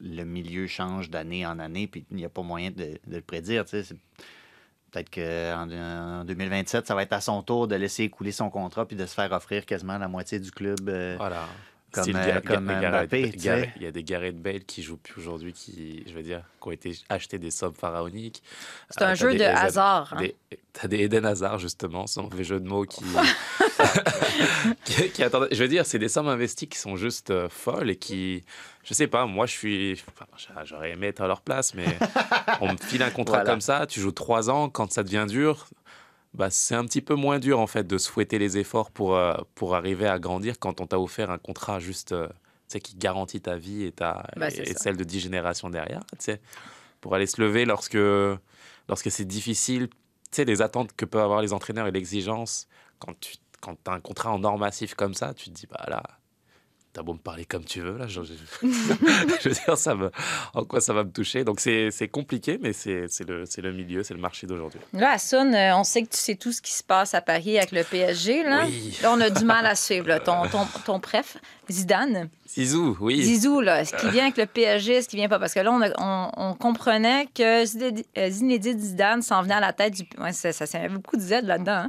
le- milieu change d'année en année, puis il n'y a pas moyen de, le prédire. Peut-être qu'en en 2027, ça va être à son tour de laisser couler son contrat puis de se faire offrir quasiment la moitié du club. euh, Voilà. Comme, Style euh, comme Mbappé, Il y a des Gareth Bale qui jouent plus aujourd'hui, qui, je veux dire, qui ont été achetés des sommes pharaoniques. C'est un t'as jeu des de Eden- hasard, hein. des- T'as des Eden Hazard, justement, son mauvais jeu de mots qui. qui, qui attendait- Je veux dire, c'est des sommes investies qui sont juste euh, folles et qui. Je sais pas, moi, je suis. enfin, J'aurais aimé être à leur place, mais on me file un contrat Voilà. comme ça, tu joues trois ans, quand ça devient dur. Bah, c'est un petit peu moins dur en fait de se fouetter les efforts pour, euh, pour arriver à grandir quand on t'a offert un contrat juste euh, tu sais, qui garantit ta vie et, ta, Bah, et, celle de dix générations derrière. tu sais, Pour aller se lever lorsque, lorsque c'est difficile. Tu sais, les attentes que peuvent avoir les entraîneurs et l'exigence, quand tu quand as un contrat en or massif comme ça, tu te dis, bah là, t'as beau me parler comme tu veux, là, je, je- je veux dire, ça me, en quoi ça va me toucher. Donc c'est c'est compliqué, mais c'est c'est le, c'est le milieu, c'est le marché d'aujourd'hui. Là, Hassoun, euh, on sait que tu sais tout ce qui se passe à Paris avec le PSG. Là, Oui. Là, on a du mal à suivre. là. Ton, ton, ton préf, Zidane. Zizou, oui. Zizou, là, est-ce qu'il vient avec le PSG, est-ce qu'il vient pas? Parce que là, on, a- on, on comprenait que euh, Zinedine Zidane s'en venait à la tête du... Ouais, ça, ça, ça avait beaucoup de Z là-dedans. hein.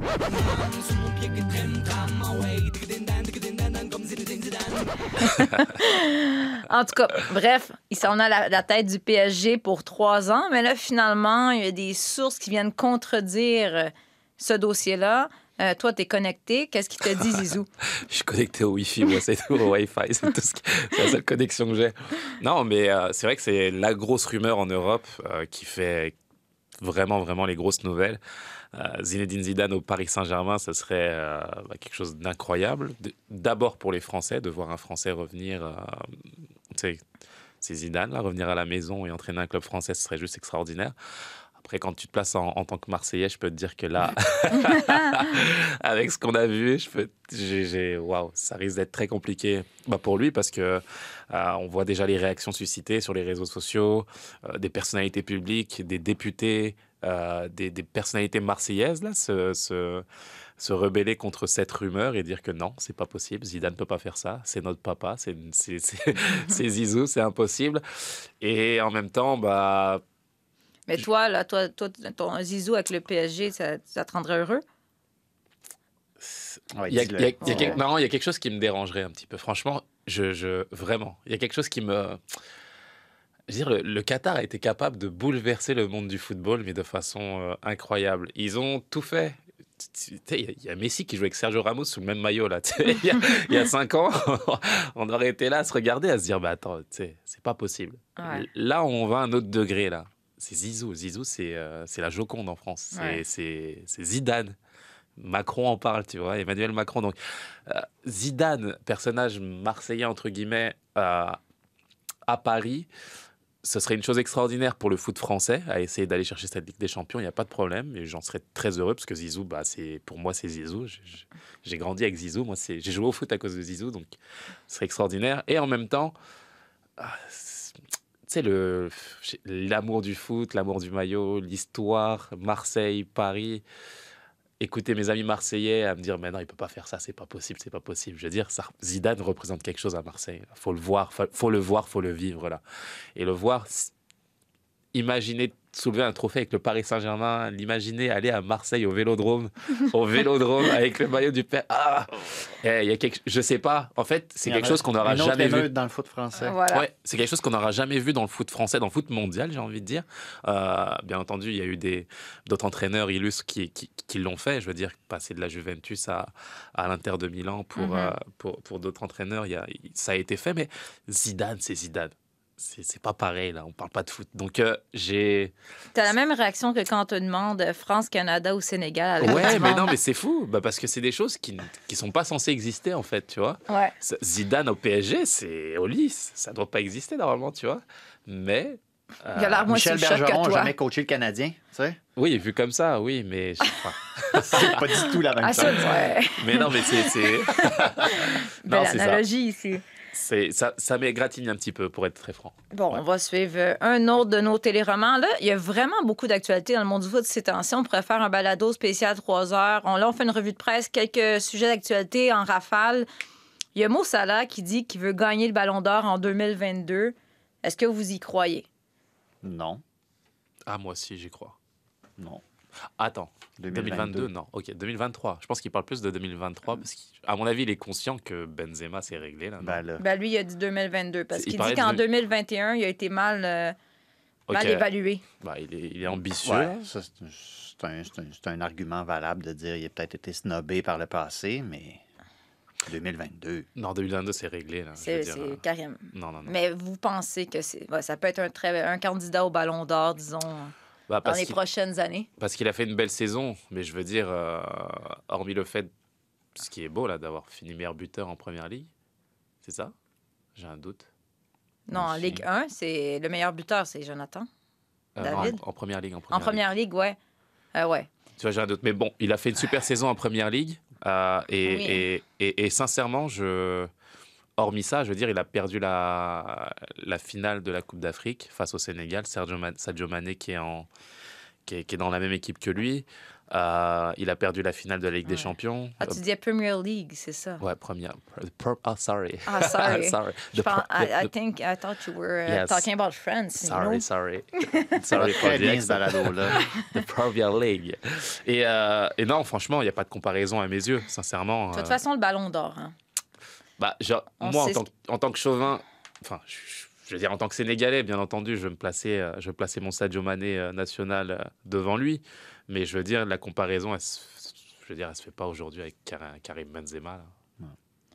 en tout cas, bref, il s'en à la, la tête du PSG pour trois ans. Mais là, finalement, il y a des sources qui viennent contredire euh, ce dossier-là. Euh, toi, tu es connecté. Qu'est-ce qu'il te dit, Zizou? Je suis connecté au Wi-Fi, moi, c'est tout, au Wi-Fi, c'est tout ce qui- c'est la seule connexion que j'ai. Non, mais euh, c'est vrai que c'est la grosse rumeur en Europe euh, qui fait vraiment, vraiment les grosses nouvelles. Euh, Zinedine Zidane au Paris Saint-Germain, ce serait euh, bah, quelque chose d'incroyable. D'abord pour les Français, de voir un Français revenir, euh, c'est Zidane, là, revenir à la maison et entraîner un club français, ce serait juste extraordinaire. Après, quand tu te places en, en tant que Marseillais, je peux te dire que là, avec ce qu'on a vu, je peux, j'ai, j'ai- waouh, ça risque d'être très compliqué bah, pour lui parce que euh, on voit déjà les réactions suscitées sur les réseaux sociaux, des personnalités publiques, des députés, euh, des, des personnalités marseillaises là, se, se, se rebeller contre cette rumeur et dire que non, c'est pas possible, Zidane peut pas faire ça, c'est notre papa, c'est, c'est, c'est, c'est Zizou, c'est impossible. Et en même temps, bah, Mais toi, là, toi, toi, ton Zizou avec le PSG, ça, ça te rendrait heureux? Ouais, Il y a, dis-le. il y a- il y a Ouais. quelque- non, il y a quelque chose qui me dérangerait un petit peu. Franchement, je, je- vraiment, il y a quelque chose qui me. Je veux dire, le, le Qatar a été capable de bouleverser le monde du football, mais de façon euh, incroyable. Ils ont tout fait. Il y, a- il y a Messi qui joue avec Sergio Ramos sous le même maillot là. Il y, a, cinq ans, on aurait été là à se regarder, à se dire, bah attends, c'est pas possible. Ouais. Là, on va à un autre degré là. C'est Zizou. Zizou, c'est euh, la Joconde en France. C'est Ouais. c'est- c'est Zidane. Macron en parle, tu vois, Emmanuel Macron. Donc, euh, Zidane, personnage marseillais, entre guillemets, euh, à Paris, ce serait une chose extraordinaire pour le foot français, à essayer d'aller chercher cette Ligue des Champions, il n'y a pas de problème, et j'en serais très heureux, parce que Zizou, bah, c'est, pour moi, c'est Zizou. J'ai- grandi avec Zizou, moi, j'ai joué au foot à cause de Zizou, donc ce serait extraordinaire. Et en même temps, ah, c'est- le- l'amour du foot, l'amour du maillot, l'histoire, Marseille, Paris écouter mes amis marseillais à me dire mais non il peut pas faire ça c'est pas possible c'est pas possible. Je veux dire ça, Zidane représente quelque chose à Marseille. Faut le voir faut, faut le voir faut le vivre là. Et le voir imaginez soulever un trophée avec le Paris Saint-Germain, l'imaginer aller à Marseille au Vélodrome, au Vélodrome avec le maillot du père. Ah Eh, il y a quelque... Je sais pas. En fait, c'est quelque a chose qu'on n'aura jamais vu. dans le foot français. Voilà. Ouais, c'est quelque chose qu'on n'aura jamais vu dans le foot français, dans le foot mondial, j'ai envie de dire. Euh, bien entendu, il y a eu des d'autres entraîneurs illustres qui, qui, qui l'ont fait. Je veux dire, passer de la Juventus à, à l'Inter de Milan pour, Mhm. euh, pour, pour d'autres entraîneurs, il y a, ça a été fait. Mais Zidane, c'est Zidane. C'est c'est pas pareil, là. On parle pas de foot. Donc, euh, j'ai. T'as la même réaction que quand on te demande France, Canada ou Sénégal. à Ouais, mais non, mais c'est fou. Bah, parce que c'est des choses qui, qui sont pas censées exister, en fait, tu vois. Ouais. Zidane au PSG, c'est au lys. Ça doit pas exister, normalement, tu vois. Mais. euh, Il a l'air moins Michel Bergeron n'a jamais coaché le Canadien, tu sais? Oui, vu comme ça, oui, mais. je- enfin, C'est pas du tout la même Ah, chose. ouais. mais non, mais c'est. c'est- Belle c'est ça. analogie ici. C'est ça, ça m'égratigne un petit peu, pour être très franc. Bon, on va suivre euh, un autre de nos téléromans. Là, il y a vraiment beaucoup d'actualités dans le monde du foot ces temps-ci. On pourrait faire un balado spécial 3 heures. On, là, on fait une revue de presse, quelques sujets d'actualité en rafale. Il y a Mo Salah qui dit qu'il veut gagner le Ballon d'Or en 2022. Est-ce que vous y croyez? Non, Ah, moi aussi, j'y crois. non. Attends, 2022. 2022, non. Ok, 2023. Je pense qu'il parle plus de 2023 parce qu'à mon avis, il est conscient que Benzema s'est réglé là. là, Ben, lui, il a dit 2022 parce Il qu'il dit qu'en de- 2021, il a été mal, euh, mal évalué. Bah, il, est, il est ambitieux. ouais, ça, c'est un- c'est un, c'est un- argument valable de dire qu'il a peut-être été snobé par le passé, mais 2022. Non, 2022, c'est réglé. C'est euh, carrément. Non, non, non. Mais vous pensez que c'est, ouais, ça peut être un, très, un candidat au Ballon d'Or, disons, Bah, dans les prochaines années? Parce qu'il a fait une belle saison, mais je veux dire, euh, hormis le fait, ce qui est beau là, d'avoir fini meilleur buteur en première ligue, c'est ça? J'ai un doute. Non, en. Ligue 1, c'est le meilleur buteur, c'est Jonathan. Euh, David? en, en première ligue. En première, En première Ligue, ouais. Euh, ouais. Tu vois, j'ai un doute. Mais bon, il a fait une super saison en première ligue. et, Oui. et, et, et sincèrement, je. Hormis ça, je veux dire, il a perdu la, la finale de la Coupe d'Afrique face au Sénégal. Sergio, Sadio Mané qui est, en, qui, est, qui est dans la même équipe que lui. Euh, il a perdu la finale de la Ligue des. Champions. Ah, tu disais Premier League, c'est ça? Ouais, première. Ah, sorry. Ah, sorry. sorry. The pense, I, the- I think, I thought you were uh, Yes. talking about France. you know? Sorry, sorry. Sorry for the Premier League. Et, euh, et non, franchement, il n'y a pas de comparaison à mes yeux, sincèrement. De toute euh, façon, le Ballon d'Or. hein. Bah, genre, on moi, en tant, que- en tant que chauvin, enfin, je, veux dire, en tant que Sénégalais, bien entendu, je vais me placer, euh, je vais placer mon Sadio Mané euh, national euh, devant lui. Mais je veux dire, la comparaison, elle je veux dire, elle se fait pas aujourd'hui avec Kar- Karim Benzema. là.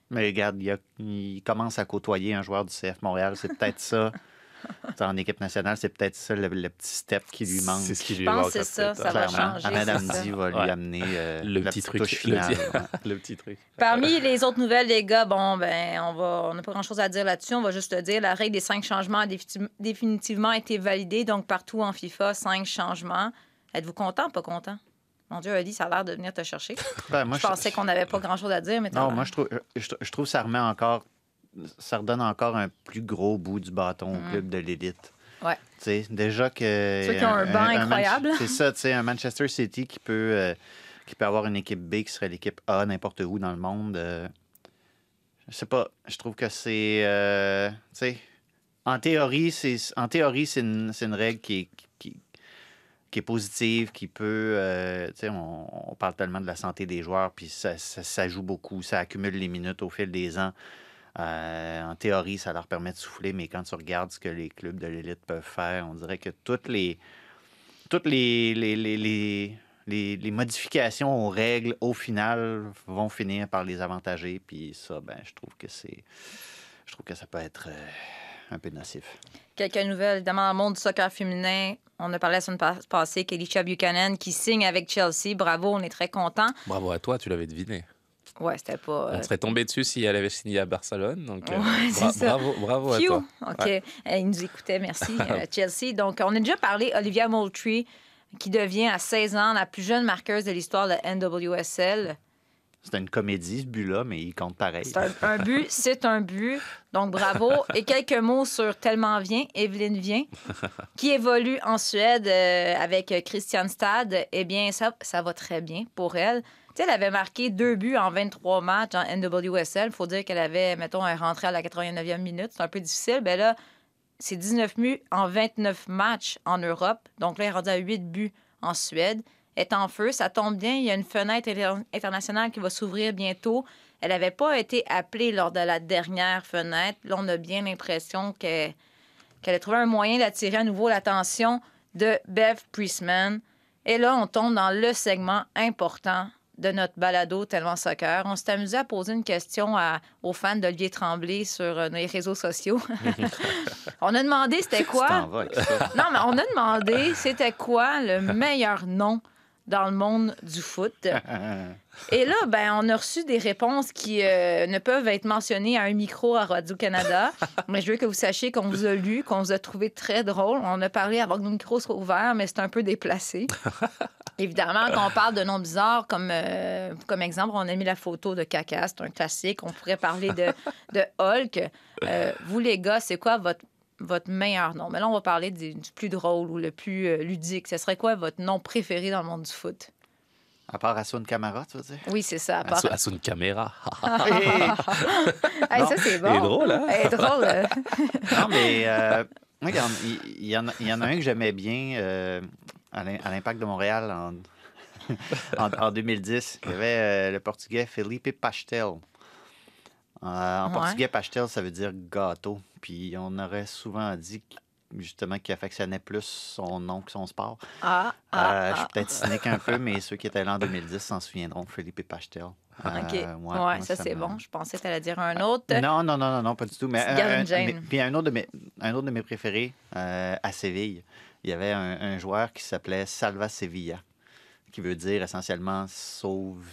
Mais regarde, il, a- il commence à côtoyer un joueur du CF Montréal. C'est peut-être ça. T'sais, En équipe nationale, c'est peut-être ça le, le petit step qui lui manque. C'est ce qui lui pense que c'est ça, ça va changer, ça. Hamdi va lui Ouais. amener euh, Le la petit truc. Le finale. le petit truc. Parmi les autres nouvelles, les gars, bon, ben, on va, on n'a pas grand-chose à dire là-dessus. On va juste te dire, la règle des cinq changements a défini- définitivement été validée. Donc, partout en FIFA, cinq changements. Êtes-vous content, pas content? Mon Dieu, Ali, ça a l'air de venir te chercher. Ben, moi, je pensais qu'on n'avait pas grand-chose à dire, mais t'as Non, moi, je trouve, je, je trouve que ça remet encore. Ça redonne encore un plus gros bout du bâton au Mhm. club de l'élite. Ouais. Tu sais, déjà que. Ceux qui ont un banc Manche- incroyable. C'est ça, tu sais, un Manchester City qui peut, euh, qui peut avoir une équipe B qui serait l'équipe A n'importe où dans le monde. euh, je sais pas. Je trouve que c'est. euh, tu sais, en théorie, c'est en théorie, c'est une, c'est une règle qui est, qui, qui est positive, qui peut. euh, tu sais, on, on parle tellement de la santé des joueurs, puis ça, ça, ça joue beaucoup, ça accumule les minutes au fil des ans. Euh, en théorie, ça leur permet de souffler, mais quand tu regardes ce que les clubs de l'élite peuvent faire, on dirait que toutes les toutes les, les, les, les, les- les modifications aux règles, au final, vont finir par les avantager. Puis ça, ben, je trouve que c'est. Je trouve que ça peut être euh, un peu nocif. Quelques nouvelles, évidemment, dans le monde du soccer féminin. On a parlé la semaine pas- passée qu'Elisha Buchanan qui signe avec Chelsea. Bravo, on est très contents. Bravo à toi, tu l'avais deviné. Ouais, c'était pas. euh, On serait tombé dessus si elle avait signé à Barcelone. Donc, euh, Ouais, c'est bra- ça. bravo, bravo à toi. OK. Ouais. Euh, Il nous écoutait, merci, euh, Chelsea. Donc, on a déjà parlé, Olivia Moultrie, qui devient à 16 ans la plus jeune marqueuse de l'histoire de la NWSL. C'était une comédie, ce but-là, mais il compte pareil. C'est un, un but, c'est un but. Donc, bravo. Et quelques mots sur Tellement Vient, Evelyne Vient, qui évolue en Suède euh, avec Christian Stad. Eh bien, ça, ça va très bien pour elle. Elle avait marqué deux buts en 23 matchs en NWSL. Il faut dire qu'elle avait, mettons, elle rentrait à la 89e minute. C'est un peu difficile. Ben là, c'est 19 buts en 29 matchs en Europe. Donc là, il est rendu à 8 buts en Suède. Est en feu. Ça tombe bien. Il y a une fenêtre inter- internationale qui va s'ouvrir bientôt. Elle n'avait pas été appelée lors de la dernière fenêtre. Là, on a bien l'impression que- qu'elle a trouvé un moyen d'attirer à nouveau l'attention de Bev Priestman. Et là, on tombe dans le segment important de notre balado Tellement Soccer. On s'est amusé à poser une question à- aux fans d'Olivier Tremblay sur euh, les réseaux sociaux. on a demandé c'était quoi? Non, mais on a demandé c'était quoi le meilleur nom dans le monde du foot. Et là, ben, on a reçu des réponses qui euh, ne peuvent être mentionnées à un micro à Radio-Canada. mais je veux que vous sachiez qu'on vous a lu, qu'on vous a trouvé très drôle. On a parlé avant que nos micros soient ouverts, mais c'est un peu déplacé. Évidemment, quand on parle de noms bizarres, comme, euh, comme exemple, on a mis la photo de Caca, c'est un classique. On pourrait parler de, de Hulk. Euh, vous, les gars, c'est quoi votre, votre meilleur nom? Mais là, on va parler du, du plus drôle ou le plus euh, ludique. Ce serait quoi votre nom préféré dans le monde du foot? À part Asun Camara, tu veux dire? Oui, c'est ça. à part-. Hey, Non. ça, c'est bon. Il est drôle, hein? Elle est drôle. Non, mais euh, regarde, il, il y en a, il y en a un que j'aimais bien euh, à l'Im- à l'Impact de Montréal en, en, en 2010. Il y avait euh, le portugais Felipe Pastel. Euh, en Ouais. portugais, pastel, ça veut dire gâteau. Puis on aurait souvent dit justement qu'il affectionnait plus son nom que son sport. Ah, Euh, ah, je suis ah. peut-être cynique un peu, mais ceux qui étaient là en 2010 s'en souviendront. Felipe Pastel. OK. Euh, ouais, ça, c'est bon. Je pensais que tu allais dire un autre. non, non, non, non, non, pas du tout. Mais un, un- mais- puis un autre de mes, un autre de mes préférés euh, à Séville, il y avait un, un joueur qui s'appelait Salva Sevilla, qui veut dire essentiellement sauve,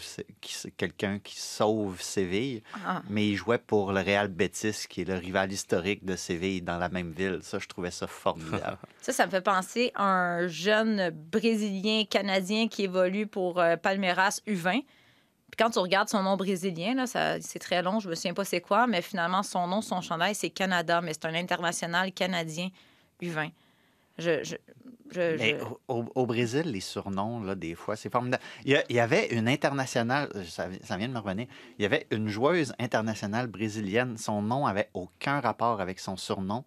quelqu'un qui sauve Séville. Ah. Mais il jouait pour le Real Betis, qui est le rival historique de Séville dans la même ville. Ça, je trouvais ça formidable. Ça, ça me fait penser à un jeune Brésilien canadien qui évolue pour euh, Palmeiras U20. Puis quand tu regardes son nom brésilien, là, ça, c'est très long, je me souviens pas c'est quoi, mais finalement, son nom, son chandail, c'est Canada, mais c'est un international canadien U20. Je, je, je- Mais au, Brésil, les surnoms, là, des fois, c'est formidable. Il y, a- il y avait une internationale, euh, ça, ça vient de me revenir, il y avait une joueuse internationale brésilienne. Son nom avait aucun rapport avec son surnom,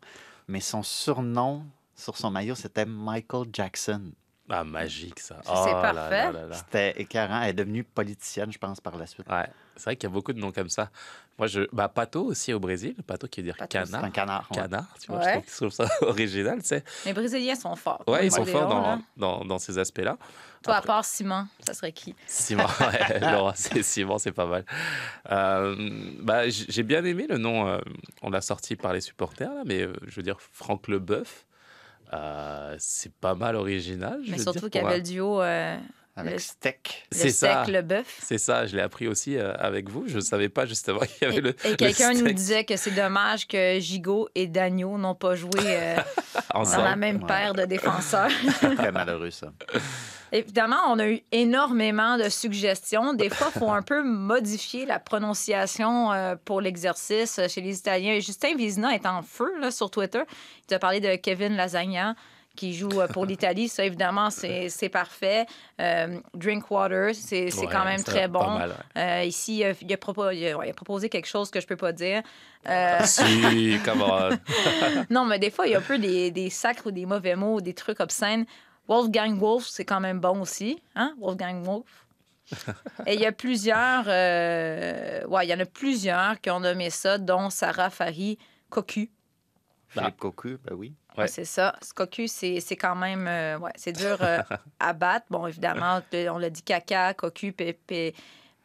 mais son surnom sur son maillot, c'était Michael Jackson. Ah, magique, ça. C'est Oh là parfait. C'était écœurant. Elle est devenue politicienne, je pense, par la suite. Ouais, c'est vrai qu'il y a beaucoup de noms comme ça. Moi, je. Bah, Pato aussi au Brésil. Pato qui veut dire Pato, C'est canard. un canard. ouais. Canard, tu vois, Ouais. je, trouve, je trouve ça original, tu sais. Les Brésiliens sont forts. Ouais, ils sont forts dans, dans, dans ces aspects-là. Toi, à part Simon, ça serait qui? Simon, ouais, Laura, c'est Simon, c'est pas mal. Euh, bah, j'ai bien aimé le nom. euh, on l'a sorti par les supporters, là, mais euh, je veux dire, Franck Leboeuf, euh, c'est pas mal original. je Mais veux surtout qu'il y avait un- le duo euh, Avec le- steak. le C'est ça. steak, le bœuf. C'est ça, je l'ai appris aussi euh, avec vous. Je savais pas justement qu'il y avait Et, le. et le quelqu'un nous disait que c'est dommage que Gigot et Dagno n'ont pas joué euh, dans la même Ouais. paire de défenseurs. Très malheureux, ça. Évidemment, on a eu énormément de suggestions. Des fois, il faut un peu modifier la prononciation euh, pour l'exercice chez les Italiens. Justin Vizina est en feu là, sur Twitter. Il a parlé de Kevin Lasagna qui joue euh, pour l'Italie. Ça, évidemment, c'est parfait. Euh, Drinkwater, c'est c'est Ouais, quand même très bon. mal. Euh, ici, euh, il a, propo- il proposé quelque chose que je peux pas dire. Euh, Si, camarade. non, mais des fois, il y a un peu des, des sacres ou des mauvais mots, des trucs obscènes. Wolfgang Wolf, c'est quand même bon aussi. Hein? Wolfgang Wolf. Et il y a plusieurs... euh, Ouais, il y en a plusieurs qui ont nommé ça, dont Sarah Fari Cocu. Philippe Cocu, ben oui. Ouais. Ouais, c'est ça. Ce Cocu, c'est c'est quand même... euh, ouais, c'est dur euh, à battre. Bon, évidemment, on l'a dit caca, Cocu, Pépé,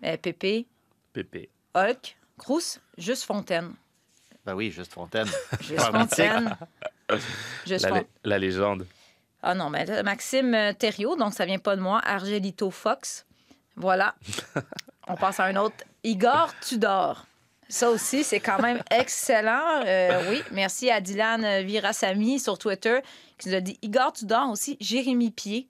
euh, Pépé, Pépé. Hulk, Crous, juste Fontaine. Ben oui, juste Fontaine. Juste. Fontaine. Juste la légende. Ah non, mais Maxime euh, Thériault, donc ça vient pas de moi. Argelito Fox. Voilà. On passe à un autre. Igor Tudor. Ça aussi, c'est quand même excellent. Euh, oui, merci à Dylan Virasamy sur Twitter qui nous a dit Igor Tudor aussi, Jérémy Pied.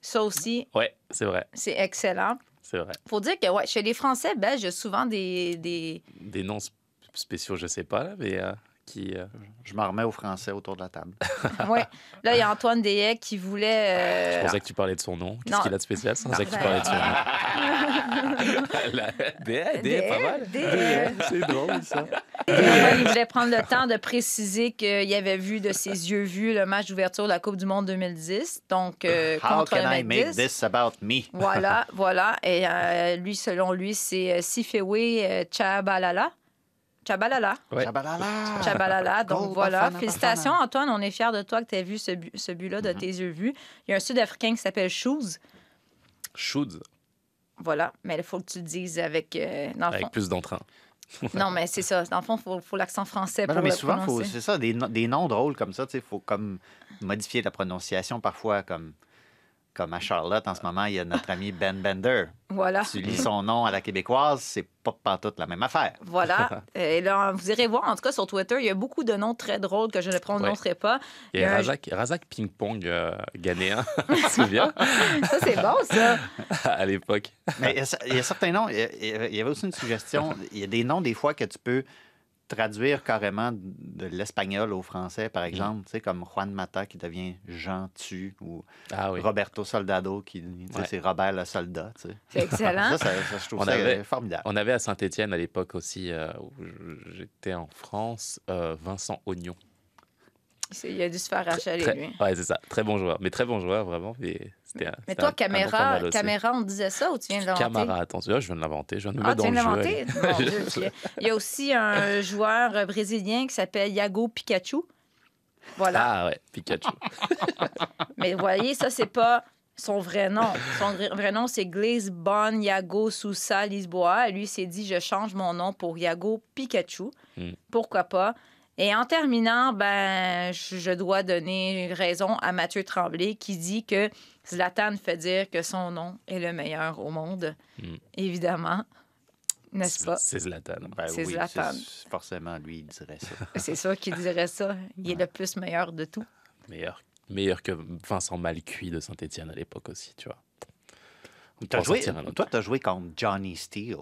Ça aussi, Ouais, c'est vrai, c'est excellent. c'est vrai. faut dire que ouais, chez les Français belges, souvent des, des, Des noms sp- spéciaux, je sais pas, là, mais euh, qui. euh, Je me remets au français autour de la table. Ouais. Là, il y a Antoine Deshaies qui voulait. Je euh, pensais que tu parlais de son nom. Qu'est-ce qu'il a de spécial Je pensais que tu parlais de son nom? La- pas mal. C'est drôle, ça. Antoine, il voulait prendre le temps de préciser qu'il avait vu de ses yeux vus le match d'ouverture de la Coupe du Monde 2010, donc euh, How contre can le I make this about me? Voilà, voilà. Et euh, lui, selon lui, c'est Sifewe Chabalala. Chabalala. Ouais. Chabalala. Chabalala. Donc Go voilà. Bafana Félicitations, Bafana. Antoine. On est fiers de toi que tu aies vu ce, but- ce but-là Mm-hmm. de tes yeux vus. Il y a un Sud-Africain qui s'appelle Shoes. Shoes, Voilà. Mais il faut que tu le dises avec. euh, dans le avec fond. plus d'entrain. Non, mais c'est ça. Dans le fond, il faut, faut l'accent français Ben pour non, mais le souvent, c'est ça, des, no- des noms drôles comme ça, il faut comme modifier la prononciation parfois, comme, comme à Charlotte en ce moment, il y a notre ami Ben Bender. Voilà. Tu lis son nom à la québécoise, c'est pas pantoute la même affaire. Voilà. Et là, vous irez voir, en tout cas, sur Twitter, il y a beaucoup de noms très drôles que je ne prononcerai pas. Il y a Razak, Razak Ping Pong euh, ghanéen, tu te souviens? Ça, c'est bon, ça. À l'époque. Mais il y a, il y a certains noms, il y a- il y avait aussi une suggestion, il y a des noms des fois que tu peux traduire carrément de l'espagnol au français, par exemple, tu sais, comme Juan Mata qui devient Jean Tu ou Ah oui. Roberto Soldado qui, Ouais. c'est Robert le soldat. tu sais. C'est excellent. Ça, ça, ça, je trouve On ça avait- formidable. On avait à Saint-Étienne à l'époque aussi, euh, où j'étais en France, euh, Vincent Oignon. Il a dû se faire achaler, Très- lui. Ouais, c'est ça. Très bon joueur. Mais très bon joueur, vraiment. Un- Mais toi, un- caméra, caméra, on disait ça ou tu viens de l'inventer? Camara, attention. Ah, je viens de l'inventer. Je viens de me Ah, mettre tu viens dans de le jeu. Il y a aussi un joueur brésilien qui s'appelle Iago Pikachu. Voilà. Ah ouais, Pikachu. Mais vous voyez, ça, c'est pas son vrai nom. Son vrai- nom, c'est Glaze Bon Iago Sousa Lisboa. Lui, s'est dit, je change mon nom pour Iago Pikachu. Hmm. Pourquoi pas? Et en terminant, ben, je dois donner raison à Mathieu Tremblay qui dit que Zlatan fait dire que son nom est le meilleur au monde. Hmm. Évidemment. N'est-ce pas? C'est Zlatan. Ben c'est oui, Zlatan. Forcément, lui, il dirait ça. C'est ça qui dirait ça. Il est le plus meilleur de tout. Meilleur, meilleur que Vincent Malcuit de Saint-Étienne à l'époque aussi, tu vois. En joué, toi, tu as joué contre Johnny Steele.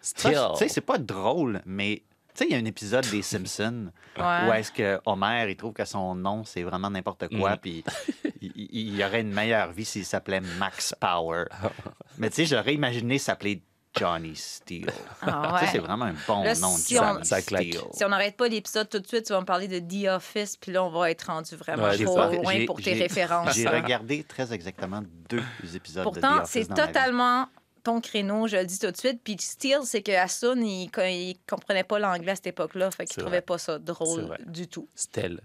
Steele. Tu sais, c'est pas drôle, mais tu sais, il y a un épisode des Simpsons Ouais. où est-ce que Homer, il trouve que son nom, c'est vraiment n'importe quoi, Mhm. puis il, il- aurait une meilleure vie s'il s'appelait Max Power. mais tu sais, j'aurais imaginé s'appeler Johnny Steele. Ah Tu sais, ouais. c'est vraiment un bon Là, nom, si Johnny on-. Steele. Si on n'arrête pas l'épisode tout de suite, tu vas me parler de The Office, puis là, on va être rendu vraiment Ouais, trop loin pour tes références. J'ai hein. regardé très exactement deux épisodes de The Pourtant, Office c'est ma vie. totalement ton créneau, je le dis tout de suite. Puis Steele, c'est que Asun, il, il comprenait pas l'anglais à cette époque-là, fait qu'il trouvait vrai. pas ça drôle du tout. Stell,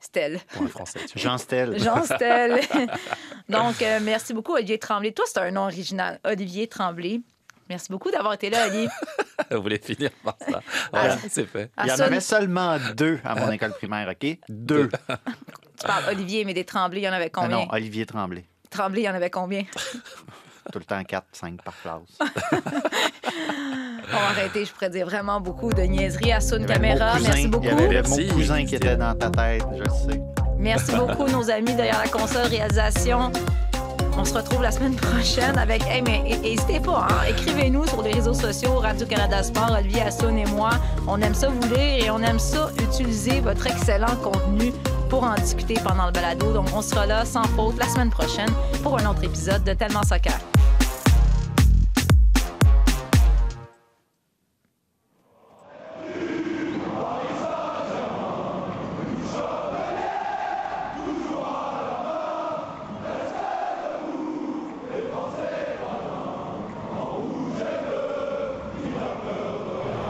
Stelle. pour un français. Jean Stel. Jean Stelle. Donc, euh, merci beaucoup, Olivier Tremblay. Toi, c'est un nom original, Olivier Tremblay. Merci beaucoup d'avoir été là, Olivier. Vous voulez finir par ça? Voilà, c'est fait. Il y en avait seulement deux à mon école primaire, OK? Deux. tu parles Olivier, mais des Tremblay, il y en avait Ah combien? non, Olivier Tremblay. Tremblay, il y en avait combien? Tout le temps 4, 5 par classe. On va arrêter, je pourrais dire vraiment beaucoup de niaiseries. Avait mon Caméra, merci beaucoup. Il y avait Merci. mon cousin qui était dans ta tête, je le sais. Merci beaucoup, nos amis derrière la console réalisation. On se retrouve la semaine prochaine avec. Hey, mais hé- n'hésitez pas, hein, écrivez-nous sur les réseaux sociaux, Radio-Canada Sport, Olivier Assoun et moi. On aime ça vous lire et on aime ça utiliser votre excellent contenu pour en discuter pendant le balado. Donc, on sera là sans faute la semaine prochaine pour un autre épisode de Tellement Soccer.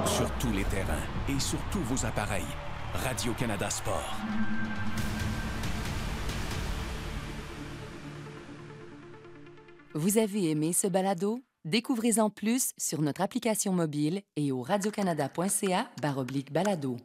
Sur tous les terrains et sur tous vos appareils. Radio-Canada Sport. Vous avez aimé ce balado? Découvrez-en plus sur notre application mobile et au radiocanada.ca balado.